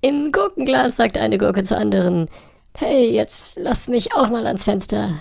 Im Gurkenglas sagt eine Gurke zur anderen, hey, jetzt lass mich auch mal ans Fenster.